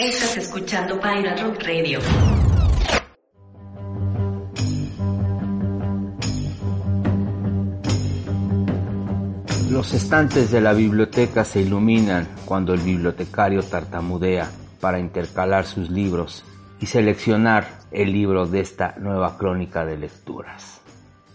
Estás escuchando Pirate Rock Radio. Los estantes de la biblioteca se iluminan cuando el bibliotecario tartamudea para intercalar sus libros y seleccionar el libro de esta nueva crónica de lecturas.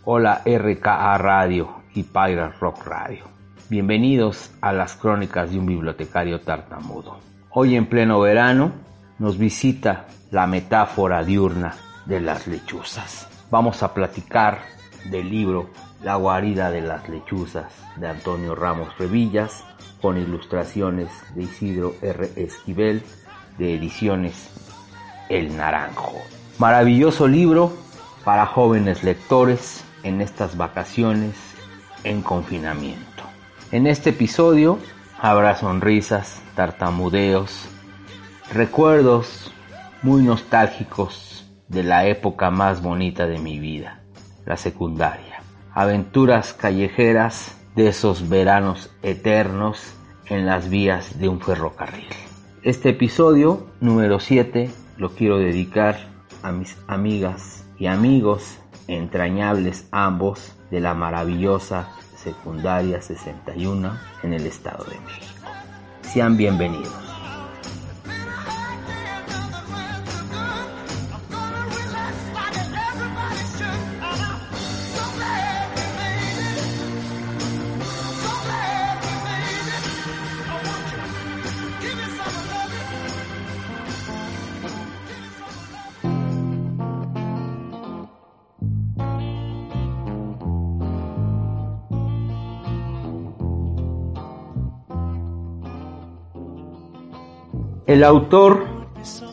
Hola RKA Radio y Pirate Rock Radio. Bienvenidos a las crónicas de un bibliotecario tartamudo. Hoy en pleno verano nos visita la metáfora diurna de las lechuzas. Vamos a platicar del libro La guarida de las lechuzas de Antonio Ramos Revillas con ilustraciones de Isidro R. Esquivel de Ediciones El Naranjo. Maravilloso libro para jóvenes lectores en estas vacaciones en confinamiento. En este episodio habrá sonrisas, tartamudeos, recuerdos muy nostálgicos de la época más bonita de mi vida, la secundaria. Aventuras callejeras de esos veranos eternos en las vías de un ferrocarril. Este episodio número 7 lo quiero dedicar a mis amigas y amigos entrañables ambos de la maravillosa secundaria 61 en el Estado de México. Sean bienvenidos. El autor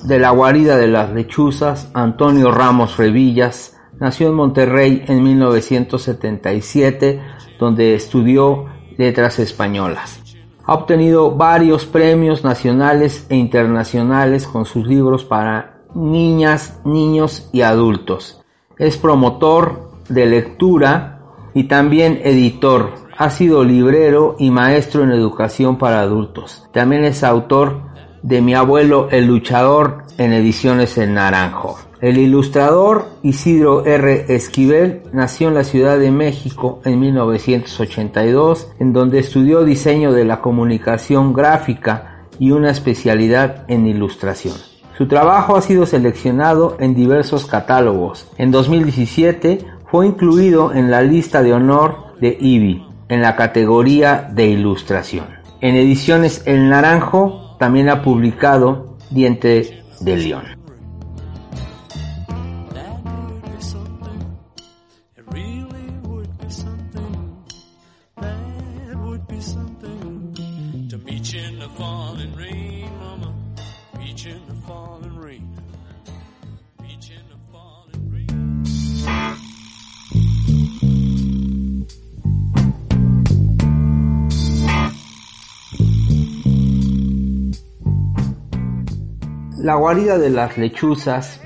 de La guarida de las lechuzas, Antonio Ramos Revillas, nació en Monterrey en 1977, donde estudió letras españolas. Ha obtenido varios premios nacionales e internacionales con sus libros para niñas, niños y adultos. Es promotor de lectura y también editor. Ha sido librero y maestro en educación para adultos. También es autor de mi abuelo el luchador en ediciones El Naranjo. El ilustrador Isidro R. Esquivel nació en la Ciudad de México en 1982, en donde estudió diseño de la comunicación gráfica y una especialidad en ilustración. Su trabajo ha sido seleccionado en diversos catálogos. En 2017 fue incluido en la lista de honor de IBI en la categoría de ilustración. En ediciones El Naranjo también ha publicado Diente de León. Guarida de las lechuzas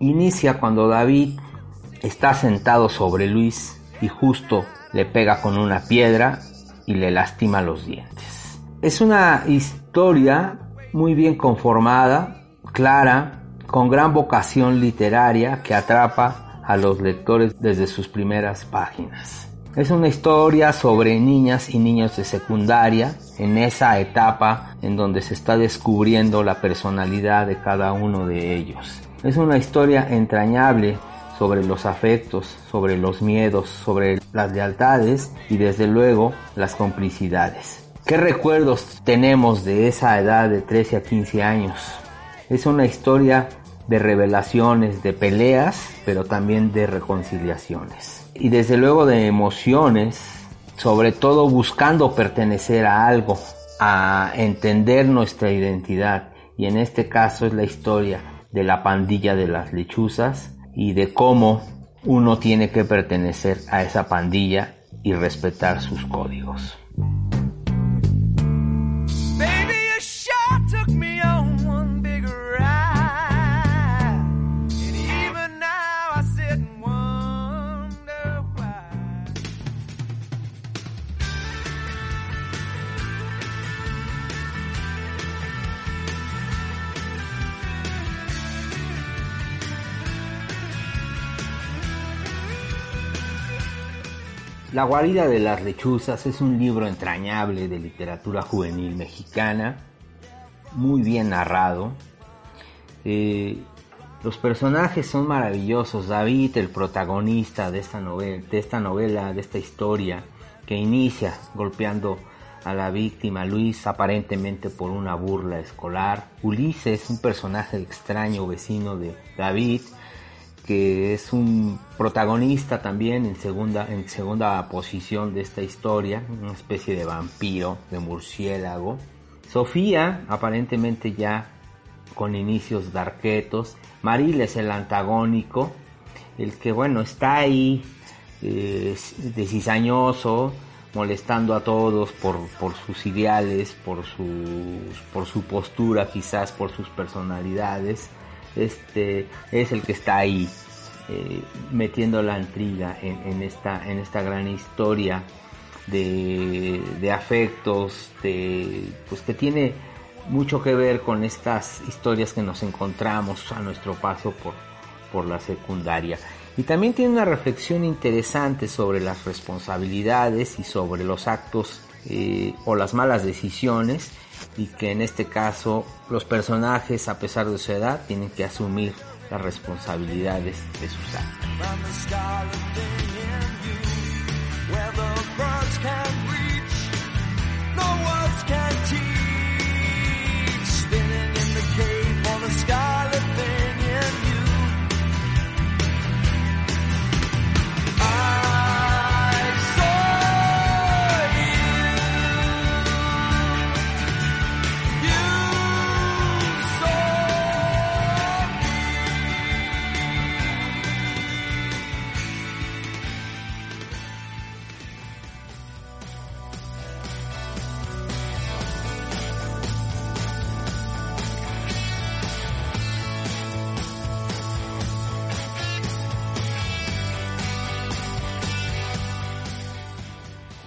inicia cuando David está sentado sobre Luis y justo le pega con una piedra y le lastima los dientes. Es una historia muy bien conformada, clara, con gran vocación literaria que atrapa a los lectores desde sus primeras páginas. Es una historia sobre niñas y niños de secundaria en esa etapa en donde se está descubriendo la personalidad de cada uno de ellos. Es una historia entrañable sobre los afectos, sobre los miedos, sobre las lealtades y desde luego las complicidades. ¿Qué recuerdos tenemos de esa edad de 13 a 15 años? Es una historia de revelaciones, de peleas, pero también de reconciliaciones y desde luego de emociones, sobre todo buscando pertenecer a algo, a entender nuestra identidad y en este caso es la historia de la pandilla de las lechuzas y de cómo uno tiene que pertenecer a esa pandilla y respetar sus códigos. La guarida de las lechuzas es un libro entrañable de literatura juvenil mexicana, muy bien narrado. Eh, los personajes son maravillosos. David, el protagonista de esta, novela, de esta novela, de esta historia, que inicia golpeando a la víctima, Luis, aparentemente por una burla escolar. Ulises, un personaje extraño vecino de David, que es un protagonista también en segunda, en segunda posición de esta historia, una especie de vampiro, de murciélago. Sofía, aparentemente ya con inicios darquetos. Maril es el antagónico, el que bueno, está ahí eh, molestando a todos por, por sus ideales, por, por su postura, quizás por sus personalidades este es el que está ahí eh, metiendo la intriga en, esta, en esta gran historia de, afectos, de, pues que tiene mucho que ver con estas historias que nos encontramos a nuestro paso por, por la secundaria. Y también tiene una reflexión interesante sobre las responsabilidades y sobre los actos eh, o las malas decisiones y que en este caso los personajes a pesar de su edad tienen que asumir las responsabilidades de sus actos.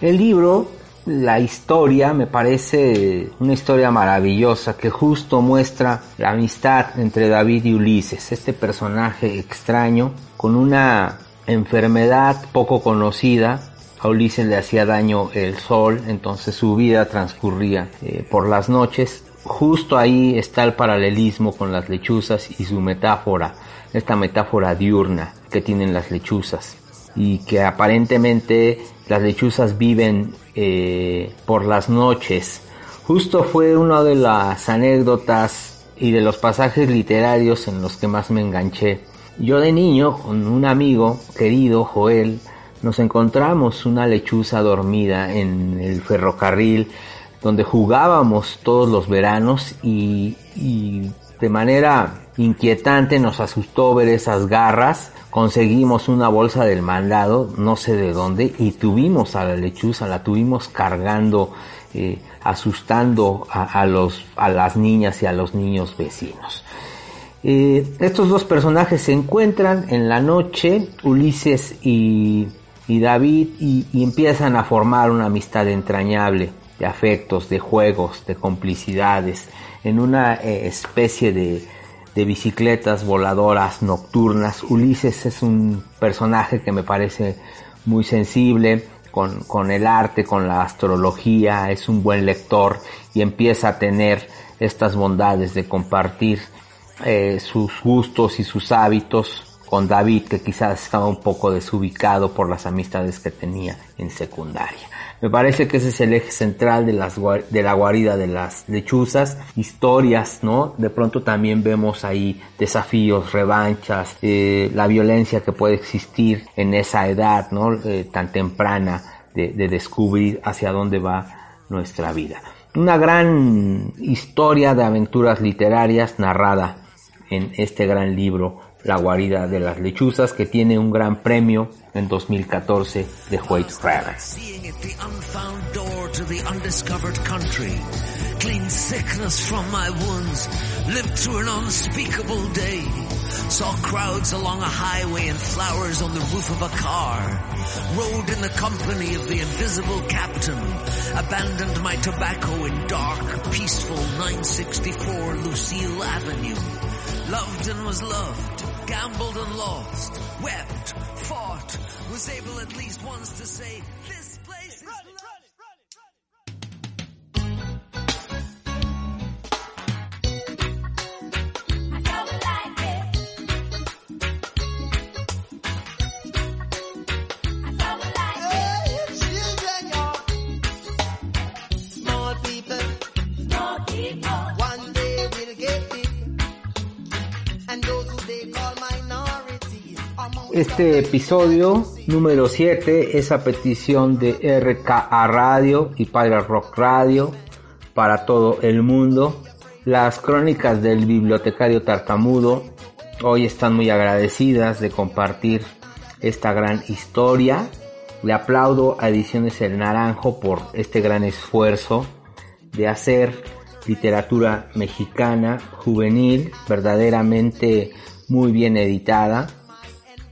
El libro, la historia, me parece una historia maravillosa que justo muestra la amistad entre David y Ulises, este personaje extraño con una enfermedad poco conocida. A Ulises le hacía daño el sol, entonces su vida transcurría eh, por las noches. Justo ahí está el paralelismo con las lechuzas y su metáfora, esta metáfora diurna que tienen las lechuzas y que aparentemente las lechuzas viven eh, por las noches. Justo fue una de las anécdotas y de los pasajes literarios en los que más me enganché. Yo de niño, con un amigo querido, Joel, nos encontramos una lechuza dormida en el ferrocarril donde jugábamos todos los veranos y, y de manera inquietante nos asustó ver esas garras conseguimos una bolsa del mandado, no sé de dónde, y tuvimos a la lechuza, la tuvimos cargando, eh, asustando a, los, a las niñas y a los niños vecinos. Eh, estos dos personajes se encuentran en la noche, Ulises y, David, y, empiezan a formar una amistad entrañable de afectos, de juegos, de complicidades, en una eh, especie de, de bicicletas voladoras nocturnas. Ulises es un personaje que me parece muy sensible con, con, el arte, con la astrología, es un buen lector y empieza a tener estas bondades de compartir eh, sus gustos y sus hábitos con David, que quizás estaba un poco desubicado por las amistades que tenía en secundaria. Me parece que ese es el eje central de, las, la guarida de las lechuzas, historias, ¿no? De pronto también vemos ahí desafíos, revanchas, eh, la violencia que puede existir en esa edad, ¿no? Eh, tan temprana de, de descubrir hacia dónde va nuestra vida. una gran historia de aventuras literarias narrada en este gran libro La guarida de las lechuzas que tiene un gran premio en 2014 de White Raven. Clean sickness from my wounds, lived through an unspeakable day. Saw crowds along a highway and flowers on the roof of a car. Rode in the company of the invisible captain. Abandoned my tobacco in dark, peaceful 964 Lucille Avenue. Loved and was loved, gambled and lost, wept, fought, was able at least once to say, Este episodio número 7 es a petición de RKA Radio y Padre Rock Radio para todo el mundo. Las crónicas del bibliotecario tartamudo hoy están muy agradecidas de compartir esta gran historia. Le aplaudo a Ediciones El Naranjo por este gran esfuerzo de hacer literatura mexicana juvenil verdaderamente muy bien editada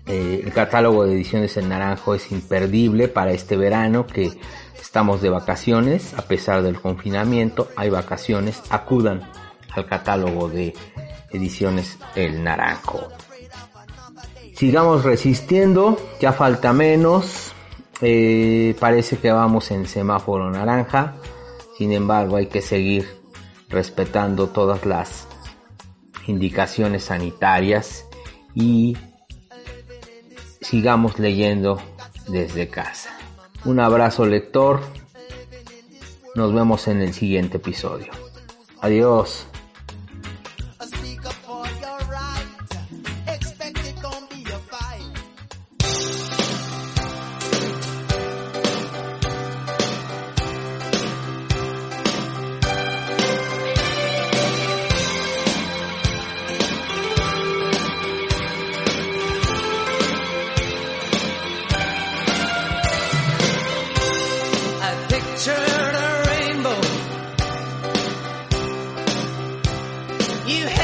eh, el catálogo de ediciones en naranjo es imperdible para este verano que estamos de vacaciones, a pesar del confinamiento, hay vacaciones, acudan al catálogo de ediciones El Naranjo. Sigamos resistiendo, ya falta menos, eh, parece que vamos en semáforo naranja, sin embargo hay que seguir respetando todas las indicaciones sanitarias y sigamos leyendo desde casa. Un abrazo lector. Nos vemos en el siguiente episodio. Adiós. You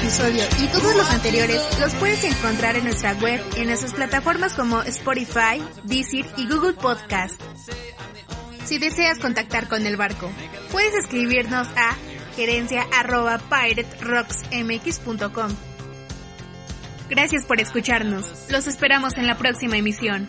episodio y todos los anteriores los puedes encontrar en nuestra web en nuestras plataformas como Spotify, Deezer y Google Podcast. Si deseas contactar con el barco, puedes escribirnos a gerencia. Gracias por escucharnos. Los esperamos en la próxima emisión.